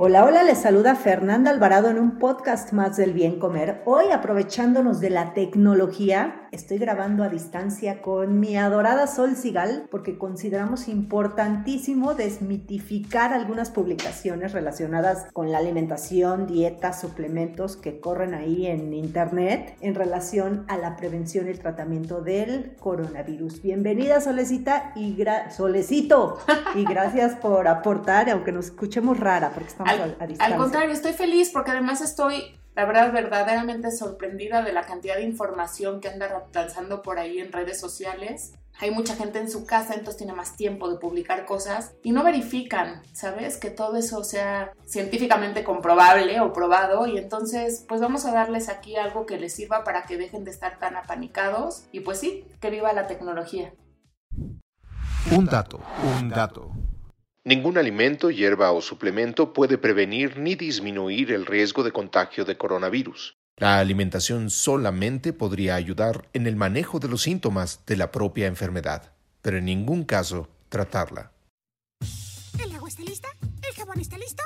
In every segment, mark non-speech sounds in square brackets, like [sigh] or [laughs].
Hola, hola, les saluda Fernanda Alvarado en un podcast más del bien comer. Hoy aprovechándonos de la tecnología, estoy grabando a distancia con mi adorada Sol Sigal porque consideramos importantísimo desmitificar algunas publicaciones relacionadas con la alimentación, dietas, suplementos que corren ahí en internet en relación a la prevención y el tratamiento del coronavirus. Bienvenida Solecita y Solecito y gracias por aportar, aunque nos escuchemos rara porque estamos al, contrario, estoy feliz porque además estoy, la verdad, verdaderamente sorprendida de la cantidad de información que anda lanzando por ahí en redes sociales. Hay mucha gente en su casa, entonces tiene más tiempo de publicar cosas y no verifican, ¿sabes? Que todo eso sea científicamente comprobable o probado y entonces pues vamos a darles aquí algo que les sirva para que dejen de estar tan apanicados y pues sí, que viva la tecnología. Un dato, un dato. Ningún alimento, hierba o suplemento puede prevenir ni disminuir el riesgo de contagio de coronavirus. La alimentación solamente podría ayudar en el manejo de los síntomas de la propia enfermedad, pero en ningún caso tratarla. ¿El agua está lista? ¿El jabón está listo?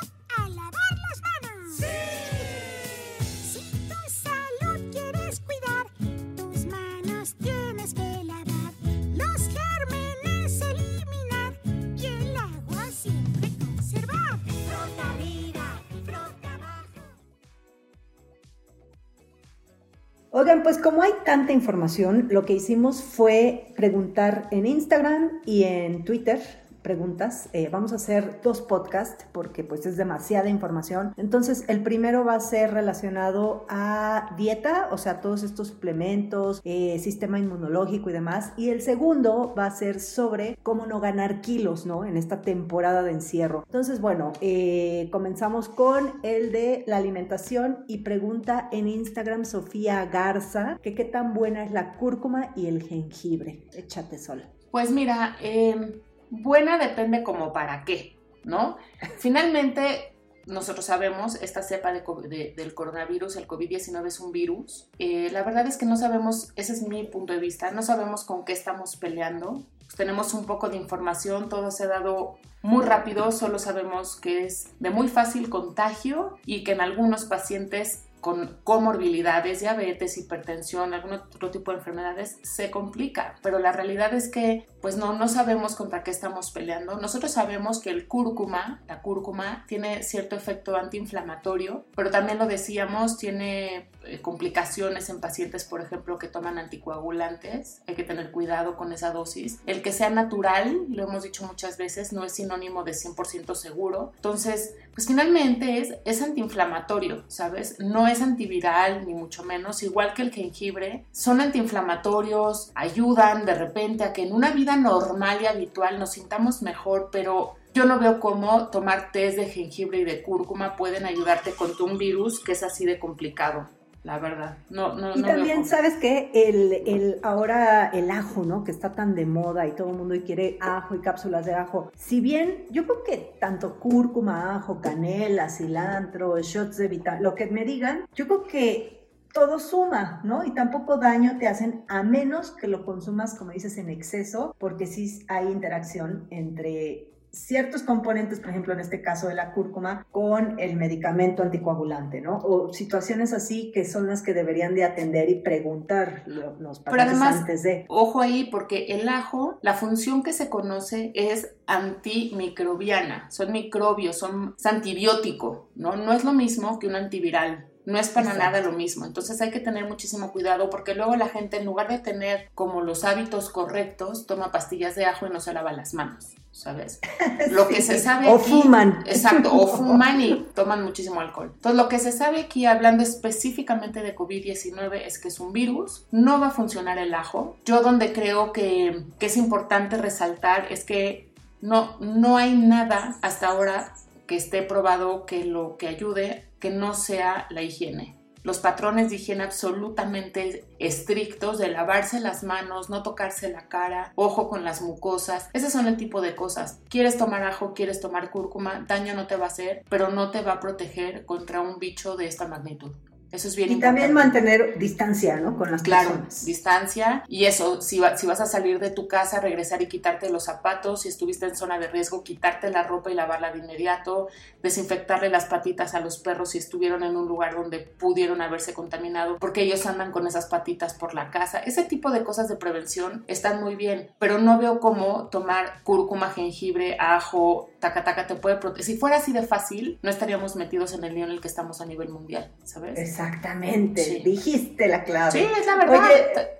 Oigan, pues como hay tanta información, lo que hicimos fue preguntar en Instagram y en Twitter preguntas. Eh, vamos a hacer dos podcasts porque pues es demasiada información. Entonces el primero va a ser relacionado a dieta, o sea, todos estos suplementos, eh, sistema inmunológico y demás. Y el segundo va a ser sobre cómo no ganar kilos, ¿no? En esta temporada de encierro. Entonces, bueno, eh, comenzamos con el de la alimentación y pregunta en Instagram Sofía Garza que qué tan buena es la cúrcuma y el jengibre. Échate sol. Pues mira, eh, buena depende como para qué, ¿no? Finalmente, nosotros sabemos, esta cepa de, del coronavirus, el COVID-19 es un virus. Eh, la verdad es que no sabemos, ese es mi punto de vista, no sabemos con qué estamos peleando. Pues tenemos un poco de información, todo se ha dado muy rápido, solo sabemos que es de muy fácil contagio y que en algunos pacientes con comorbilidades, diabetes, hipertensión, algún otro tipo de enfermedades, se complica. Pero la realidad es que, pues no, no sabemos contra qué estamos peleando. Nosotros sabemos que el cúrcuma, la cúrcuma, tiene cierto efecto antiinflamatorio, pero también lo decíamos, tiene eh, complicaciones en pacientes, por ejemplo, que toman anticoagulantes. Hay que tener cuidado con esa dosis. El que sea natural, lo hemos dicho muchas veces, no es sinónimo de 100% seguro. Entonces, pues finalmente es, es antiinflamatorio, ¿sabes? No antiviral, ni mucho menos, igual que el jengibre. Son antiinflamatorios, ayudan de repente a que en una vida normal y habitual nos sintamos mejor, pero yo no veo cómo tomar test de jengibre y de cúrcuma pueden ayudarte contra un virus que es así de complicado la verdad. No, no, y también, ¿sabes qué? El, el, ahora el ajo, ¿no? Que está tan de moda y todo el mundo quiere ajo y cápsulas de ajo. Si bien yo creo que tanto cúrcuma, ajo, canela, cilantro, shots de vital, lo que me digan, yo creo que todo suma, ¿no? Y tampoco daño te hacen a menos que lo consumas, como dices, en exceso, porque sí hay interacción entre ciertos componentes, por ejemplo, en este caso de la cúrcuma, con el medicamento anticoagulante, ¿no? O situaciones así que son las que deberían de atender y preguntar los pacientes Pero además, antes de. Ojo ahí, porque el ajo, la función que se conoce es antimicrobiana, son microbios, son es antibiótico, ¿no? No es lo mismo que un antiviral. No es para nada lo mismo. Entonces hay que tener muchísimo cuidado porque luego la gente en lugar de tener como los hábitos correctos, toma pastillas de ajo y no se lava las manos, ¿sabes? [laughs] Lo que se sabe o fuman. Exacto, o [laughs] fuman y toman muchísimo alcohol. Entonces lo que se sabe aquí hablando específicamente de COVID-19 es que es un virus, no va a funcionar el ajo. Yo donde creo que, que es importante resaltar es que no, no hay nada hasta ahora que esté probado que lo que ayude que no sea la higiene. Los patrones de higiene absolutamente estrictos de lavarse las manos, no tocarse la cara, ojo con las mucosas, ese son el tipo de cosas. Quieres tomar ajo, quieres tomar cúrcuma, daño no te va a hacer, pero no te va a proteger contra un bicho de esta magnitud. Eso es bien y también mantener distancia, ¿no? Con las claro, distancia. Y eso, si, si vas a salir de tu casa, regresar y quitarte los zapatos, si estuviste en zona de riesgo, quitarte la ropa y lavarla de inmediato, desinfectarle las patitas a los perros si estuvieron en un lugar donde pudieron haberse contaminado, porque ellos andan con esas patitas por la casa. Ese tipo de cosas de prevención están muy bien, pero no veo cómo tomar cúrcuma, jengibre, ajo, taca taca te puede proteger. Si fuera así de fácil, no estaríamos metidos en el lío en el que estamos a nivel mundial, ¿sabes? Exactamente, dijiste la clave. Sí, es la verdad.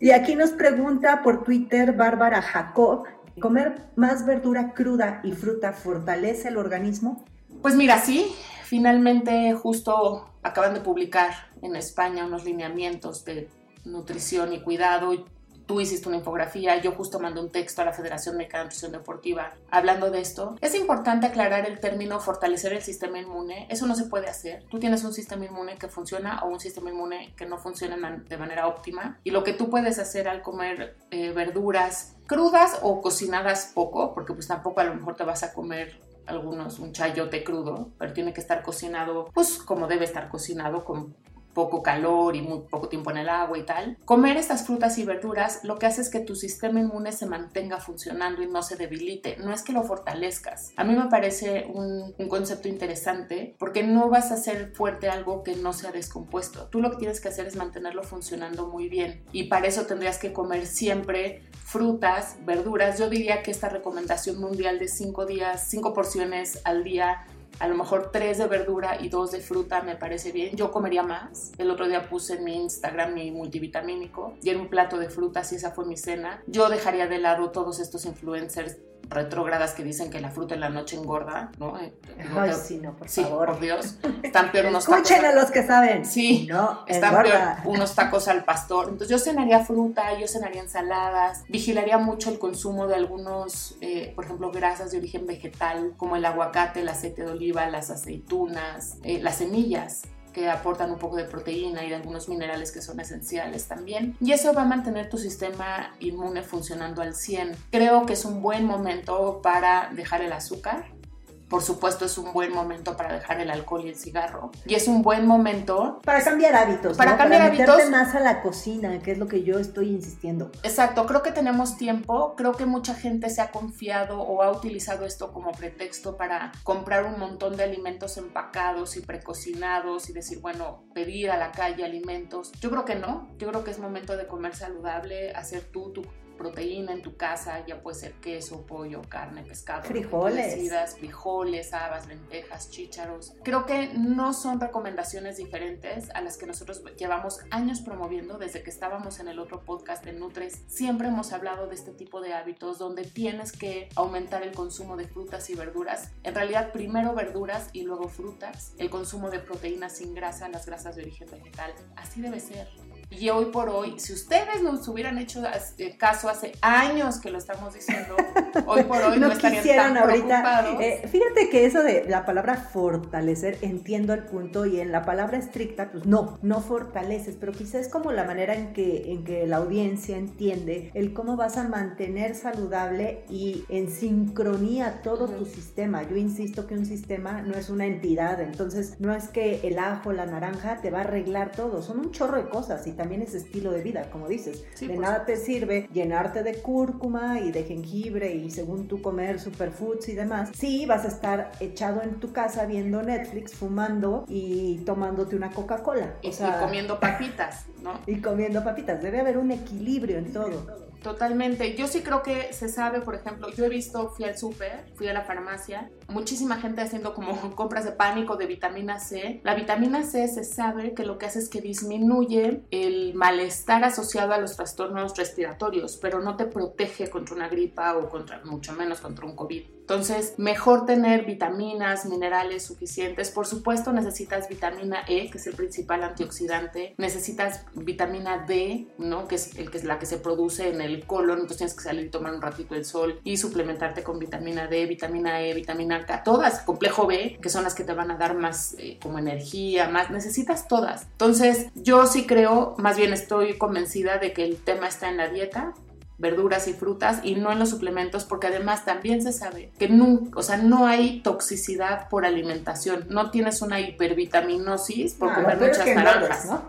y aquí nos pregunta por Twitter Bárbara Jacob, ¿comer más verdura cruda y fruta fortalece el organismo? Pues mira, sí, finalmente justo acaban de publicar en España unos lineamientos de nutrición y cuidado tú hiciste una infografía, yo justo mandé un texto a la Federación Mexicana de Nutrición Deportiva hablando de esto. Es importante aclarar el término fortalecer el sistema inmune. Eso no se puede hacer. Tú tienes un sistema inmune que funciona o un sistema inmune que no funciona de manera óptima. Y lo que tú puedes hacer al comer eh, verduras crudas o cocinadas poco, porque pues tampoco a lo mejor te vas a comer algunos un chayote crudo, pero tiene que estar cocinado pues como debe estar cocinado con poco calor y muy poco tiempo en el agua y tal. Comer estas frutas y verduras lo que hace es que tu sistema inmune se mantenga funcionando y no se debilite. No es que lo fortalezcas. A mí me parece un, un concepto interesante porque no vas a hacer fuerte algo que no sea descompuesto. Tú lo que tienes que hacer es mantenerlo funcionando muy bien y para eso tendrías que comer siempre frutas, verduras. Yo diría que esta recomendación mundial de 5 días, 5 porciones al día a lo mejor tres de verdura y dos de fruta me parece bien. Yo comería más. El otro día puse en mi Instagram mi multivitamínico y en un plato de frutas y esa fue mi cena. Yo dejaría de lado todos estos influencers retrógradas que dicen que la fruta en la noche engorda, ¿no? Eh, Ay, sí, no, por sí, favor. por Dios. Están peor unos tacos. Escuchen a los que saben. Sí, no, están peor unos tacos al pastor. Entonces yo cenaría fruta, yo cenaría ensaladas, vigilaría mucho el consumo de algunos, eh, por ejemplo, grasas de origen vegetal, como el aguacate, el aceite de oliva, las aceitunas, eh, las semillas que aportan un poco de proteína y de algunos minerales que son esenciales también. Y eso va a mantener tu sistema inmune funcionando al 100. Creo que es un buen momento para dejar el azúcar por supuesto, es un buen momento para dejar el alcohol y el cigarro. Y es un buen momento... Para cambiar hábitos. Para cambiar para meterte más a la cocina, que es lo que yo estoy insistiendo. Exacto, creo que tenemos tiempo. Creo que mucha gente se ha confiado o ha utilizado esto como pretexto para comprar un montón de alimentos empacados y precocinados y decir, bueno, pedir a la calle alimentos. Yo creo que no. Yo creo que es momento de comer saludable, hacer tú tu proteína en tu casa, ya puede ser queso, pollo, carne, pescado, frijoles, frijoles, habas, lentejas, chícharos. Creo que no son recomendaciones diferentes a las que nosotros llevamos años promoviendo desde que estábamos en el otro podcast de Nutres. Siempre hemos hablado de este tipo de hábitos donde tienes que aumentar el consumo de frutas y verduras. En realidad, primero verduras y luego frutas. El consumo de proteínas sin grasa, las grasas de origen vegetal. Así debe ser. Y hoy por hoy, si ustedes nos hubieran hecho eh, caso hace años que lo estamos diciendo, [laughs] hoy por hoy no, estarían tan ahorita. Eh, fíjate que eso de la palabra fortalecer, entiendo el punto, y en la palabra estricta, pues no, no fortaleces, pero quizás es como la manera en que, en que la audiencia entiende el cómo vas a mantener saludable y en sincronía todo tu sistema. Yo insisto que un sistema no es una entidad, entonces no es que el ajo, la naranja te va a arreglar todo, son un chorro de cosas y también es estilo de vida, como dices. de nada te sirve llenarte de cúrcuma y de jengibre y según tú comer superfoods y demás. Sí, vas a estar echado en tu casa viendo Netflix, fumando y tomándote una Coca-Cola. Y, comiendo papitas, ¿no? [laughs] Y comiendo papitas. Debe haber un equilibrio en todo. Totalmente. Yo sí creo que se sabe, por ejemplo, yo he visto, fui al súper, fui a la farmacia, muchísima gente haciendo como [laughs] compras de pánico de vitamina C. La vitamina C se sabe que lo que hace es que disminuye el malestar asociado a los trastornos respiratorios, pero no te protege contra una gripa o contra, mucho menos contra un COVID. Entonces, mejor tener vitaminas, minerales suficientes. Por supuesto, necesitas vitamina E, que es el principal antioxidante. Necesitas vitamina D, ¿no? Que es, el, que es la que se produce en el colon. Entonces, tienes que salir y tomar un ratito el sol y suplementarte con vitamina D, vitamina E, vitamina K, todas, complejo B, que son las que te van a dar más eh, como energía, más. Necesitas todas. Entonces, yo sí creo, más bien estoy convencida de que el tema está en la dieta verduras y frutas y no en los suplementos porque además también se sabe que nunca, o sea, no hay toxicidad por alimentación, no tienes una hipervitaminosis por comer muchas naranjas. ¿no?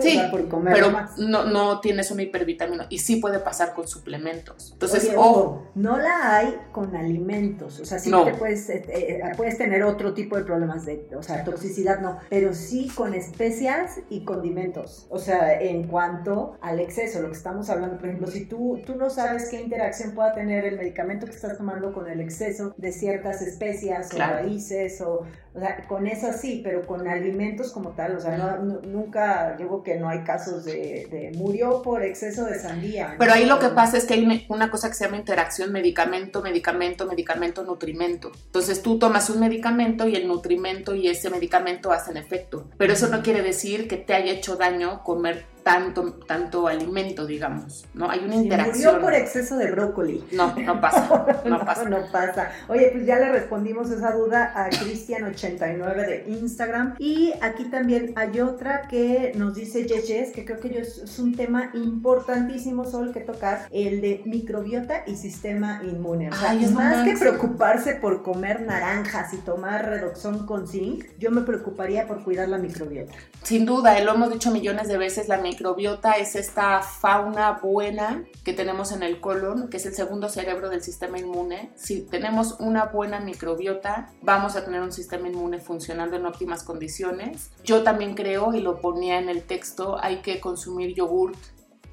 Sí, pero no, no tienes una hipervitamina y sí puede pasar con suplementos. Entonces, ojo, no la hay con alimentos, o sea, sí te puedes, eh, eh, puedes tener otro tipo de problemas de, o sea, toxicidad no, pero sí con especias y condimentos. O sea, en cuanto al exceso, lo que estamos hablando, por ejemplo, si tú, tú no sabes qué interacción pueda tener el medicamento que estás tomando con el exceso de ciertas especias o raíces o, o sea, con eso sí, pero con alimentos como tal, o sea, no, nunca digo que no hay casos de, murió por exceso de sandía. Pero ahí lo que pasa es que hay una cosa que se llama interacción medicamento, medicamento, medicamento, nutrimento. Entonces tú tomas un medicamento y el nutrimento y ese medicamento hacen efecto, pero eso no quiere decir que te haya hecho daño comer tanto, tanto alimento, digamos, ¿no? Hay una interacción. Murió por exceso de brócoli. No, no pasa, [laughs] no, pasa. No pasa. Oye, pues ya le respondimos esa duda a Cristian89 de Instagram. Y aquí también hay otra que nos dice Yeches, que creo que es un tema importantísimo, Sol, que tocar, el de microbiota y sistema inmune. O sea, Ay, más que preocuparse por comer naranjas y tomar redoxón con zinc, yo me preocuparía por cuidar la microbiota. Sin duda, lo hemos dicho millones de veces, la microbiota es esta fauna buena que tenemos en el colon, que es el segundo cerebro del sistema inmune. Si tenemos una buena microbiota, vamos a tener un sistema inmune funcionando en óptimas condiciones. Yo también creo, y lo ponía en el texto, hay que consumir yogurt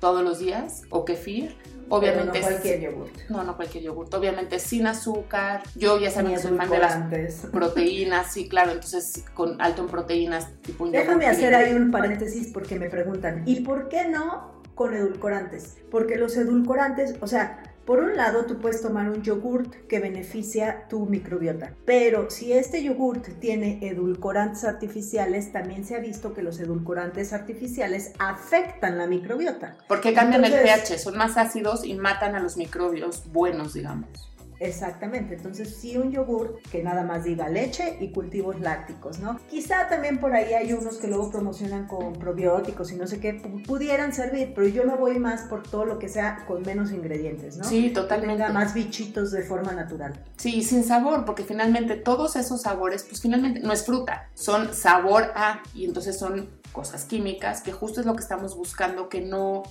todos los días o kefir Obviamente. no cualquier yogurt. No, no cualquier yogurt. Obviamente sin azúcar. Yo ya saben que soy fan de las proteínas, sí, claro. Entonces, con alto en proteínas, tipo un Déjame hacer ahí un paréntesis porque me preguntan, ¿y por qué no con edulcorantes? Porque los edulcorantes, o sea, por un lado, tú puedes tomar un yogurt que beneficia tu microbiota, pero si este yogurt tiene edulcorantes artificiales, también se ha visto que los edulcorantes artificiales afectan la microbiota. Porque cambian el pH, son más ácidos y matan a los microbios buenos, digamos. Exactamente, entonces sí un yogur que nada más diga leche y cultivos lácticos, ¿no? Quizá también por ahí hay unos que luego promocionan con probióticos y no sé qué, pudieran servir, pero yo me voy más por todo lo que sea con menos ingredientes, ¿no? Sí, totalmente. Que tenga más bichitos de forma natural. Sí, sin sabor, porque finalmente todos esos sabores, pues finalmente no es fruta, son sabor a, y entonces son cosas químicas que justo es lo que estamos buscando que no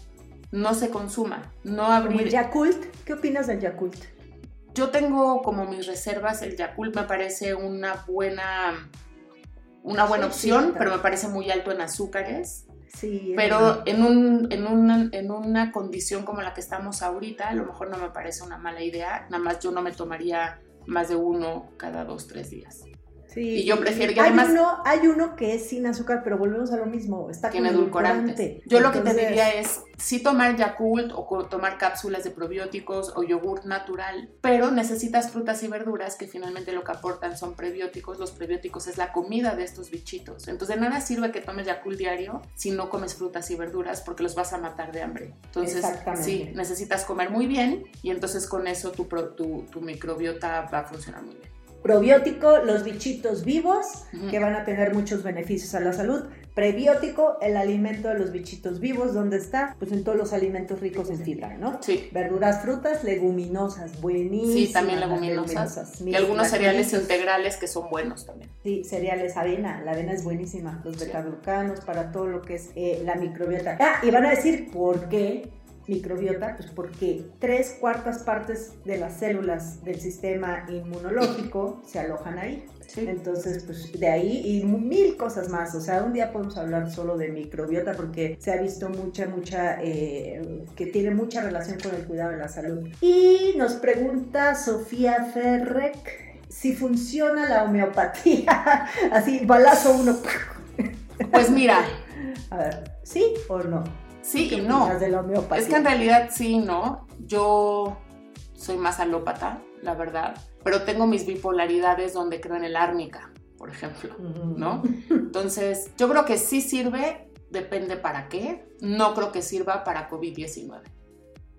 no se consuma, no abrir. el Yakult? ¿Qué opinas del Yakult? Yo tengo como mis reservas, el Yakult me parece una buena, una buena opción, pero me parece muy alto en azúcares. Sí, pero en, un, en, una, en una condición como la que estamos ahorita, a lo mejor no me parece una mala idea, nada más yo no me tomaría más de uno cada dos, tres días. Sí, y yo prefiero hay uno hay uno que es sin azúcar pero volvemos a lo mismo está tiene edulcorante. yo lo que te diría es sí tomar Yakult o tomar cápsulas de probióticos o yogur natural pero necesitas frutas y verduras que finalmente lo que aportan son prebióticos. Los prebióticos es la comida de estos bichitos. Entonces de nada sirve que tomes Yakult diario si no comes frutas y verduras porque los vas a matar de hambre. Entonces sí necesitas comer muy bien y entonces con eso tu, tu, tu microbiota va a funcionar muy bien Probiótico, los bichitos vivos, que van a tener muchos beneficios a la salud. Prebiótico, el alimento de los bichitos vivos, ¿dónde está? Pues en todos los alimentos ricos en fibra, ¿no? Sí. Verduras, frutas, leguminosas, buenísimas. Sí, también leguminosas. y algunos cereales integrales que son buenos también. Sí, cereales, avena, la avena es buenísima. Los betaglucanos para todo lo que es eh, la microbiota. Ah, y van a decir, ¿por qué? Microbiota? Pues porque tres cuartas partes de las células del sistema inmunológico se alojan ahí. Entonces, pues de ahí y mil cosas más. O sea, un día podemos hablar solo de microbiota porque se ha visto mucha, mucha, eh, que tiene mucha relación con el cuidado de la salud. Y nos pregunta Sofía Ferrec si funciona la homeopatía. [laughs] Así, balazo uno. Pues mira. A ver, ¿sí o no? Sí y no. De la homeopatía? Es que en realidad sí, ¿no? Yo soy más alópata, la verdad, pero tengo mis bipolaridades donde creo en el árnica, por ejemplo, ¿no? Entonces, yo creo que sí sirve, depende para qué. No creo que sirva para COVID-19.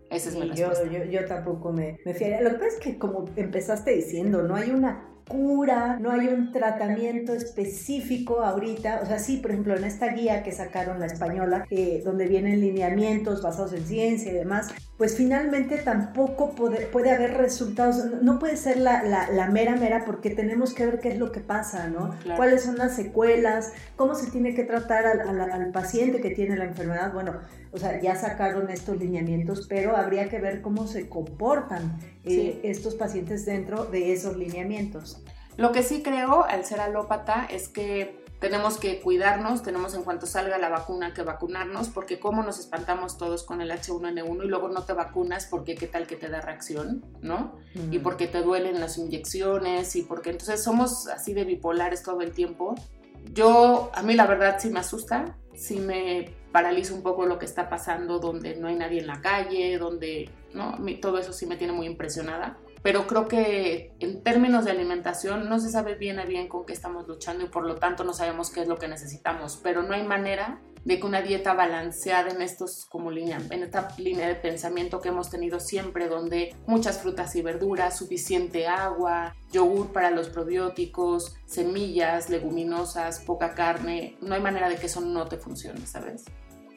Esa es mi respuesta. Yo, yo, tampoco me, me Lo que pasa es que como empezaste diciendo, no hay una cura, no hay un tratamiento específico ahorita. O sea, sí, por ejemplo, en esta guía que sacaron la española, eh, donde vienen lineamientos basados en ciencia y demás, pues finalmente tampoco puede, puede haber resultados. No puede ser la, la, mera mera porque tenemos que ver qué es lo que pasa, ¿no? ¿Cuáles son las secuelas? ¿Cómo se tiene que tratar al, al, paciente que tiene la enfermedad? Bueno, o sea, ya sacaron estos lineamientos, pero habría que ver cómo se comportan eh, estos pacientes dentro de esos lineamientos. Lo que sí creo, al ser alópata, es que tenemos que cuidarnos, tenemos en cuanto salga la vacuna que vacunarnos, porque como nos espantamos todos con el H1N1 y luego no te vacunas porque qué tal que te da reacción, ¿no? Y porque te duelen las inyecciones y porque entonces somos así de bipolares todo el tiempo. Yo, a mí la verdad sí me asusta, sí me paraliza un poco lo que está pasando donde no hay nadie en la calle, donde, ¿no? Todo eso sí me tiene muy impresionada pero creo que en términos de alimentación no se sabe bien a bien con qué estamos luchando y por lo tanto no sabemos qué es lo que necesitamos, pero no hay manera de que una dieta balanceada en estos como línea, en esta línea de pensamiento que hemos tenido siempre, donde muchas frutas y verduras, suficiente agua, yogur para los probióticos, semillas, leguminosas, poca carne, no hay manera de que eso no te funcione, ¿sabes?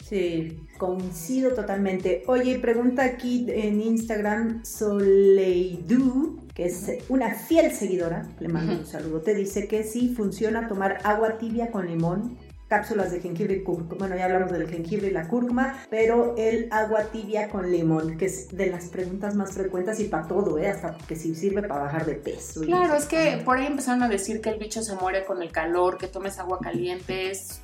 Sí, coincido totalmente. Oye, pregunta aquí en Instagram Soleidu, que es una fiel seguidora, le mando un saludo, te dice que sí funciona tomar agua tibia con limón, cápsulas de jengibre y cúrcuma. Bueno, ya hablamos del jengibre y la cúrcuma, pero el agua tibia con limón, que es de las preguntas más frecuentes y para todo, ¿eh? Hasta que sí sirve para bajar de peso. Claro, es que por ahí empezaron a decir que el bicho se muere con el calor, que tomes agua caliente, es,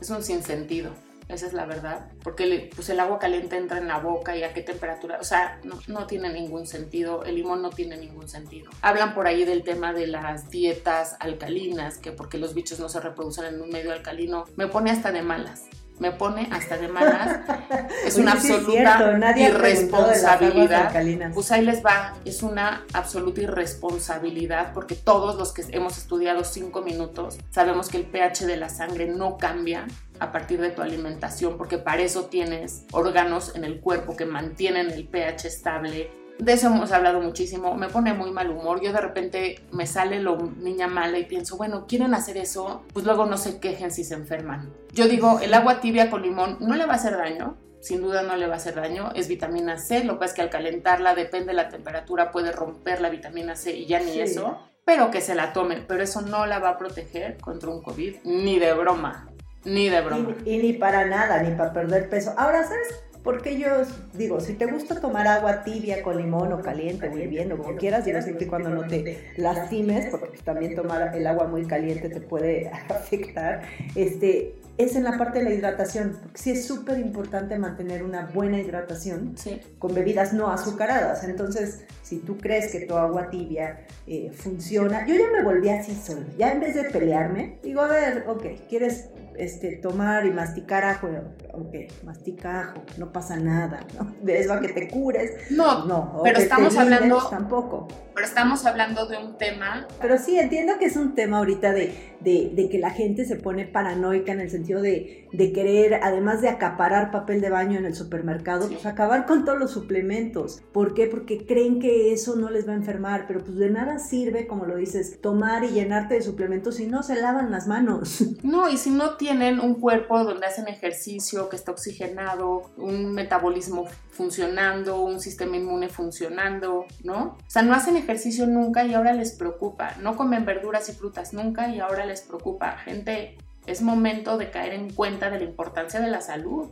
es un sinsentido esa es la verdad, porque pues el agua caliente entra en la boca y a qué temperatura, o sea, no, tiene ningún sentido, el limón no tiene ningún sentido. Hablan por ahí del tema de las dietas alcalinas, que porque los bichos no se reproducen en un medio alcalino, me pone hasta de malas me pone hasta de malas. [laughs] Es una absoluta irresponsabilidad. Pues ahí les va, es una absoluta irresponsabilidad porque todos los que hemos estudiado cinco minutos sabemos que el pH de la sangre no cambia a partir de tu alimentación, porque para eso tienes órganos en el cuerpo que mantienen el pH estable. De eso hemos hablado muchísimo, me pone muy mal humor, yo de repente me sale lo niña mala y pienso, bueno, quieren hacer eso, pues luego no se quejen si se enferman. Yo digo, el agua tibia con limón no le va a hacer daño, sin duda no le va a hacer daño, es vitamina C, lo que pasa es que al calentarla, depende de la temperatura, puede romper la vitamina C y ya ni eso, pero que se la tomen, pero eso no la va a proteger contra un COVID, ni de broma. Ni de broma. Y, ni para nada, ni para perder peso. Ahora, ¿sabes porque yo digo, si te gusta tomar agua tibia con limón o caliente, muy bien, o como quieras, digo siempre y cuando no te lastimes, porque también tomar el agua muy caliente te puede [laughs] afectar, este, es en la parte de la hidratación. Porque sí es súper importante mantener una buena hidratación con bebidas no azucaradas. Entonces, si tú crees que tu agua tibia eh, funciona, yo ya me volví así solo. Ya en vez de pelearme, digo, a ver, ok, ¿quieres este, tomar y masticar ajo, ok, mastica ajo, no pasa nada, ¿no? De eso a que te cures. No, no, pero estamos hablando tampoco. Pero estamos hablando de un tema. Pero sí, entiendo que es un tema ahorita de, de, que la gente se pone paranoica en el sentido de, de, querer, además de acaparar papel de baño en el supermercado, pues acabar con todos los suplementos. ¿Por qué? Porque creen que eso no les va a enfermar, pero pues de nada sirve, como lo dices, tomar y llenarte de suplementos si no se lavan las manos. No, y si no tienen un cuerpo donde hacen ejercicio, que está oxigenado, un metabolismo funcionando, un sistema inmune funcionando, ¿no? O sea, no hacen ejercicio nunca y ahora les preocupa, no comen verduras y frutas nunca y ahora les preocupa. Gente, es momento de caer en cuenta de la importancia de la salud.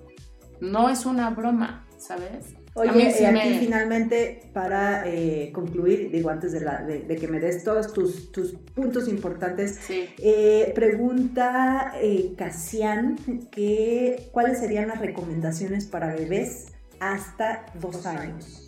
No es una broma, ¿sabes? Oye, y aquí finalmente, para eh, concluir, digo, antes de, la, de, que me des todos tus, tus puntos importantes, eh, pregunta eh, Casian que cuáles serían las recomendaciones para bebés hasta dos años.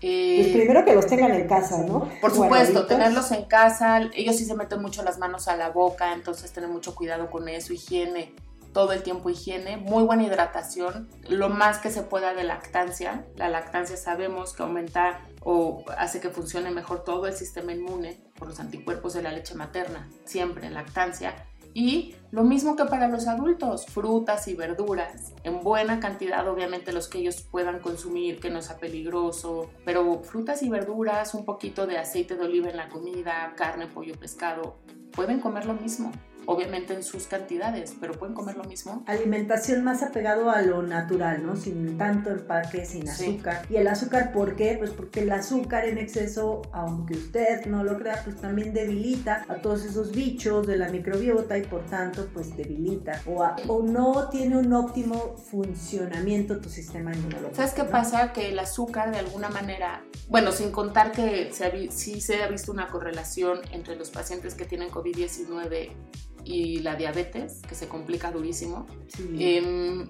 pues primero que los tengan en casa, ¿no? Por supuesto, tenerlos en casa. Ellos sí se meten mucho las manos a la boca, entonces tener mucho cuidado con eso, higiene todo el tiempo higiene, muy buena hidratación, lo más que se pueda de lactancia. La lactancia sabemos que aumenta o hace que funcione mejor todo el sistema inmune por los anticuerpos de la leche materna, siempre lactancia. Y lo mismo que para los adultos, frutas y verduras, en buena cantidad, obviamente los que ellos puedan consumir, que no sea peligroso, pero frutas y verduras, un poquito de aceite de oliva en la comida, carne, pollo, pescado, pueden comer lo mismo obviamente en sus cantidades, pero pueden comer lo mismo. Alimentación más apegado a lo natural, ¿no? Sin tanto empaque, sin azúcar. ¿Y el azúcar por qué? Pues porque el azúcar en exceso, aunque usted no lo crea, pues también debilita a todos esos bichos de la microbiota y por tanto pues debilita o, o no tiene un óptimo funcionamiento tu sistema inmunológico. ¿Sabes qué pasa? Que el azúcar de alguna manera, bueno, sin contar que se sí se ha visto una correlación entre los pacientes que tienen COVID-19 y la diabetes, que se complica durísimo. Em,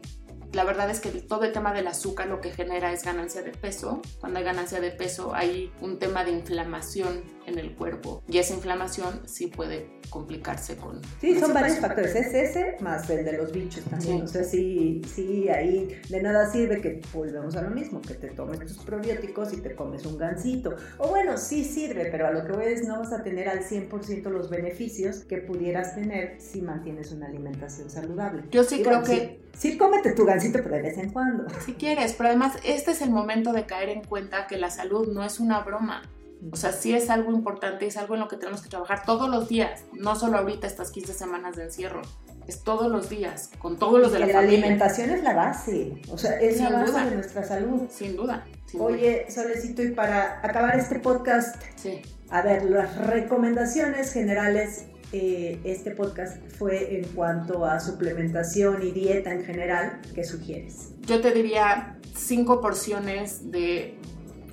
la verdad es que todo el tema del azúcar lo que genera es ganancia de peso. Cuando hay ganancia de peso hay un tema de inflamación en el cuerpo y esa inflamación sí puede complicarse con... Sí, son varios factores, es ese más el de los bichos también. O sea, sí, sí, ahí de nada sirve que volvemos a lo mismo, que te tomes tus probióticos y te comes un gansito. O bueno, sí sirve, pero a lo que voy es no vas a tener al 100% los beneficios que pudieras tener si mantienes una alimentación saludable. Yo sí creo que... Sí, cómete tu gansito, pero de vez en cuando. Si quieres, pero además este es el momento de caer en cuenta que la salud no es una broma. O sea, sí es algo importante, es algo en lo que tenemos que trabajar todos los días, no solo ahorita estas 15 semanas de encierro, es todos los días, con todos los de la, la alimentación es la base, o sea, es la base de nuestra salud. Sin duda. Oye, Solecito, y para acabar este podcast, sí. a ver, las recomendaciones generales eh, este podcast fue en cuanto a suplementación y dieta en general, ¿qué sugieres? Yo te diría cinco porciones de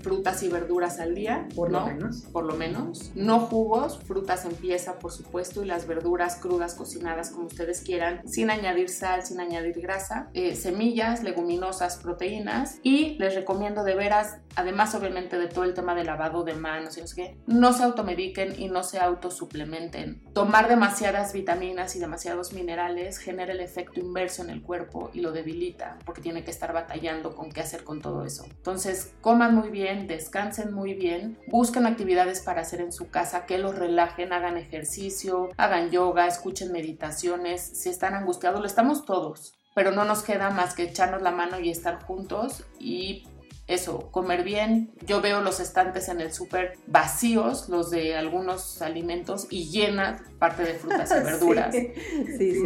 frutas y verduras al día. Por lo menos. Por lo menos. No jugos, frutas en pieza, por supuesto, y las verduras crudas, cocinadas como ustedes quieran, sin añadir sal, sin añadir grasa. Eh, semillas, leguminosas, proteínas. Y les recomiendo de veras, además obviamente de todo el tema de lavado de manos y no sé qué, no se automediquen y no se autosuplementen. Tomar demasiadas vitaminas y demasiados minerales genera el efecto inverso en el cuerpo y lo debilita porque tiene que estar batallando con qué hacer con todo eso. Entonces, coman muy bien descansen muy bien, busquen actividades para hacer en su casa que los relajen, hagan ejercicio, hagan yoga, escuchen meditaciones, si están angustiados, lo estamos todos, pero no nos queda más que echarnos la mano y estar juntos y eso, comer bien. Yo veo los estantes en el súper vacíos, los de algunos alimentos, y llenas parte de frutas y [laughs] verduras.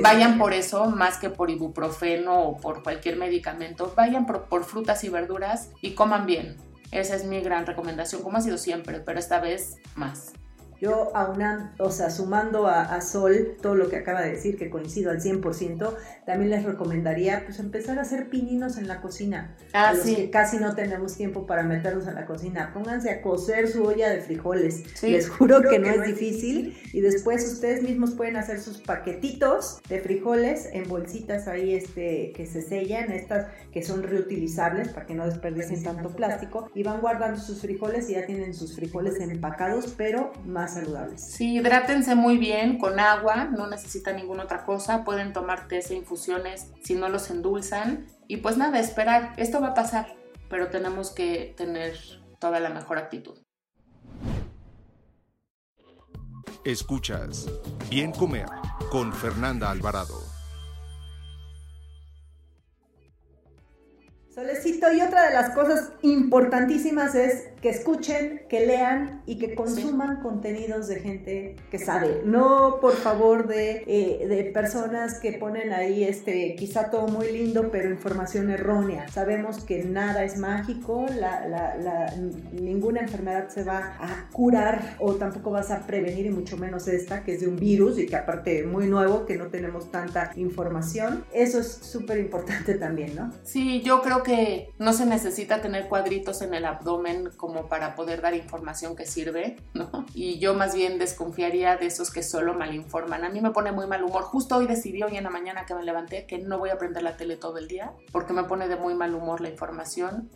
vayan por eso, más que por ibuprofeno o por cualquier medicamento. Vayan por frutas y verduras y coman bien. Esa es mi gran recomendación, como ha sido siempre, pero esta vez más. Yo una, o sea, sumando a, Sol todo lo que acaba de decir, que coincido al 100%, también les recomendaría pues empezar a hacer pininos en la cocina. Ah, a los sí. que casi no tenemos tiempo para meternos a la cocina. Pónganse a cocer su olla de frijoles. Les juro que, no, es difícil. Y después ustedes mismos pueden hacer sus paquetitos de frijoles en bolsitas ahí este, que se sellan, estas que son reutilizables para que no desperdicien tanto plástico. Y van guardando sus frijoles y ya tienen sus frijoles empacados, pero más saludables. Sí, hidrátense muy bien con agua, no necesitan ninguna otra cosa, pueden tomar té e infusiones si no los endulzan y pues nada, esperar, esto va a pasar, pero tenemos que tener toda la mejor actitud. Escuchas Bien Comer con Fernanda Alvarado. Solecito, y otra de las cosas importantísimas es que escuchen, que lean y que consuman contenidos de gente que sabe. No, por favor, de, eh, de personas que ponen ahí, este, quizá todo muy lindo, pero información errónea. Sabemos que nada es mágico, la, la, la, ninguna enfermedad se va a curar o tampoco vas a prevenir, y mucho menos esta, que es de un virus y que aparte muy nuevo, que no tenemos tanta información. Eso es súper importante también, ¿no? Sí, yo creo que no se necesita tener cuadritos en el abdomen como para poder dar información que sirve. Y yo más bien desconfiaría de esos que solo malinforman. A mí me pone muy mal humor. Justo hoy decidí hoy en la mañana que me levanté que no voy a prender la tele todo el día porque me pone de muy mal humor la información.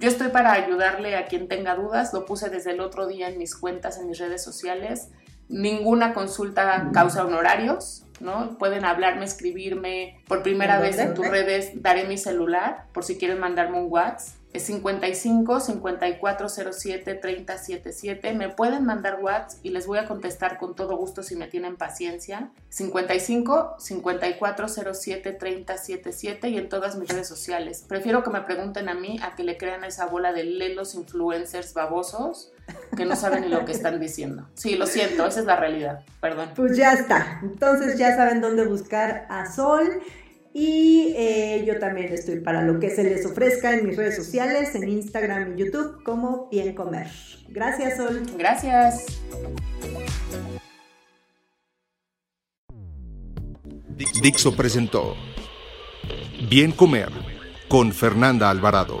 Yo estoy para ayudarle a quien tenga dudas, lo puse desde el otro día en mis cuentas, en mis redes sociales. Ninguna consulta causa honorarios, ¿no? Pueden hablarme, escribirme. Por primera vez en tus redes daré mi celular por si quieren mandarme un WhatsApp es 55 5407 3077. Me pueden mandar WhatsApp y les voy a contestar con todo gusto si me tienen paciencia. 55 5407 3077 y en todas mis redes sociales. Prefiero que me pregunten a mí a que le crean esa bola de lelos influencers babosos que no saben ni lo que están diciendo. Sí, lo siento, esa es la realidad. Perdón. Pues ya está. Entonces ya saben dónde buscar a Sol. Y eh, yo también estoy para lo que se les ofrezca en mis redes sociales, en Instagram y YouTube, como Bien Comer. Gracias, Sol. Gracias. Dixo presentó Bien Comer con Fernanda Alvarado.